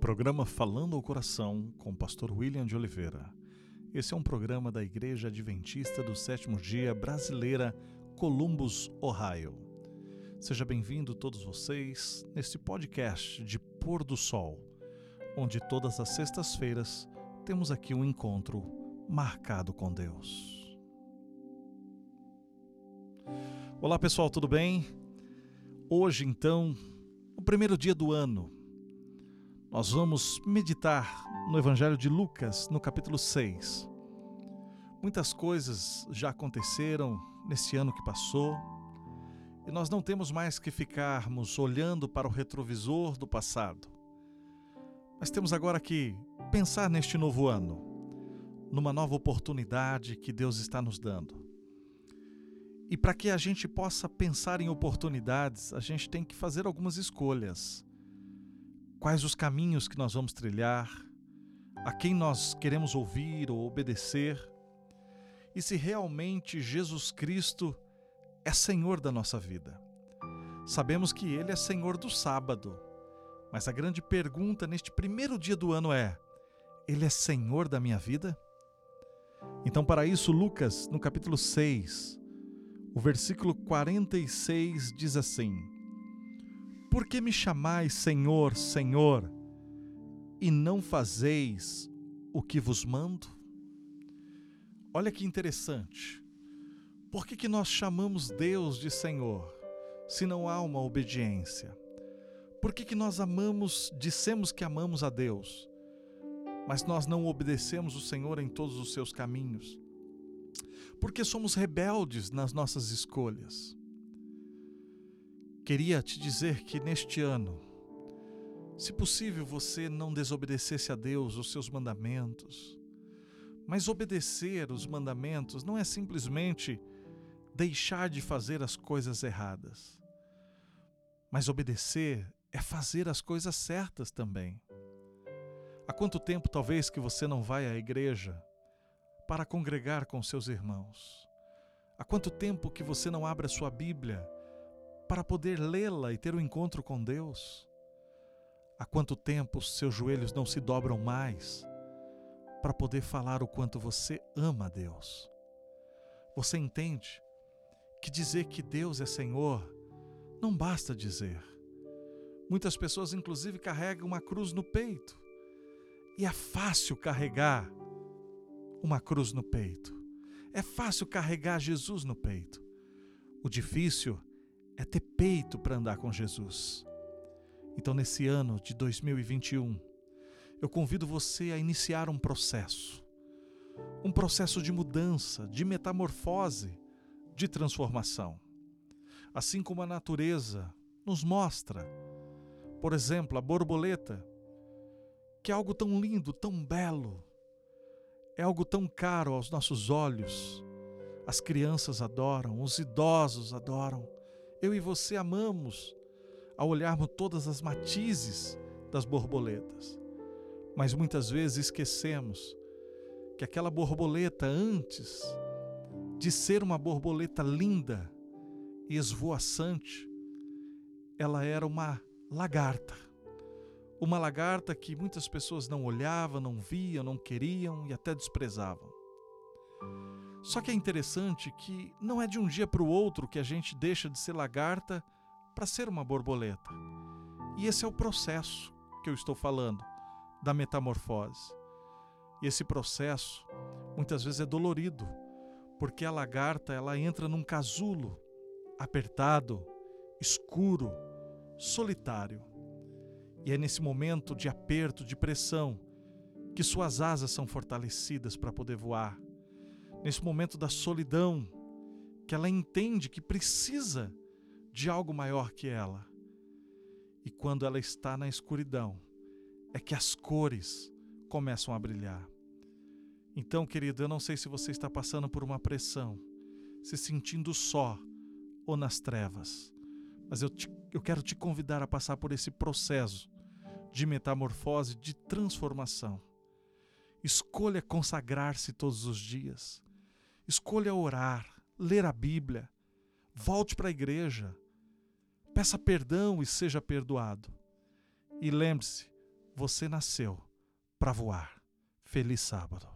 Programa Falando ao Coração com o pastor William de Oliveira. Esse é um programa da Igreja Adventista do Sétimo Dia Brasileira, Columbus, Ohio. Seja bem-vindo todos vocês neste podcast de Pôr do Sol, onde todas as sextas-feiras temos aqui um encontro marcado com Deus. Olá pessoal, tudo bem? Hoje, então, o primeiro dia do ano, nós vamos meditar no Evangelho de Lucas, no capítulo 6. Muitas coisas já aconteceram nesse ano que passou e nós não temos mais que ficarmos olhando para o retrovisor do passado. Mas temos agora que pensar neste novo ano, numa nova oportunidade que Deus está nos dando. E para que a gente possa pensar em oportunidades, a gente tem que fazer algumas escolhas quais os caminhos que nós vamos trilhar, a quem nós queremos ouvir ou obedecer, e se realmente Jesus Cristo é Senhor da nossa vida. Sabemos que Ele é Senhor do sábado, mas a grande pergunta neste primeiro dia do ano é: Ele é Senhor da minha vida? Então, para isso, Lucas, no capítulo 6, o versículo 46 diz assim: por que me chamais Senhor, Senhor, e não fazeis o que vos mando? Olha que interessante. Por que, que nós chamamos Deus de Senhor, se não há uma obediência? Por que, que nós amamos, dissemos que amamos a Deus, mas nós não obedecemos o Senhor em todos os seus caminhos? Porque somos rebeldes nas nossas escolhas. Queria te dizer que neste ano, se possível, você não desobedecesse a Deus, os seus mandamentos. Mas obedecer os mandamentos não é simplesmente deixar de fazer as coisas erradas. Mas obedecer é fazer as coisas certas também. Há quanto tempo talvez que você não vai à igreja para congregar com seus irmãos? Há quanto tempo que você não abre a sua Bíblia para poder lê-la e ter um encontro com Deus? Há quanto tempo seus joelhos não se dobram mais para poder falar o quanto você ama a Deus? Você entende que dizer que Deus é Senhor não basta dizer. Muitas pessoas, inclusive, carregam uma cruz no peito. E é fácil carregar uma cruz no peito. É fácil carregar Jesus no peito. O difícil é ter peito para andar com Jesus. Então, nesse ano de 2021, eu convido você a iniciar um processo. Um processo de mudança, de metamorfose, de transformação. Assim como a natureza nos mostra, por exemplo, a borboleta, que é algo tão lindo, tão belo, é algo tão caro aos nossos olhos. As crianças adoram, os idosos adoram, eu e você amamos ao olharmos todas as matizes das borboletas. Mas muitas vezes esquecemos que aquela borboleta, antes de ser uma borboleta linda e esvoaçante, ela era uma lagarta. Uma lagarta que muitas pessoas não olhavam, não viam, não queriam e até desprezavam. Só que é interessante que não é de um dia para o outro que a gente deixa de ser lagarta para ser uma borboleta. E esse é o processo que eu estou falando, da metamorfose. E esse processo muitas vezes é dolorido, porque a lagarta ela entra num casulo apertado, escuro, solitário. E é nesse momento de aperto, de pressão, que suas asas são fortalecidas para poder voar nesse momento da solidão, que ela entende que precisa de algo maior que ela. E quando ela está na escuridão, é que as cores começam a brilhar. Então, querido, eu não sei se você está passando por uma pressão, se sentindo só ou nas trevas, mas eu, te, eu quero te convidar a passar por esse processo de metamorfose, de transformação. Escolha consagrar-se todos os dias. Escolha orar, ler a Bíblia, volte para a igreja, peça perdão e seja perdoado. E lembre-se, você nasceu para voar. Feliz sábado.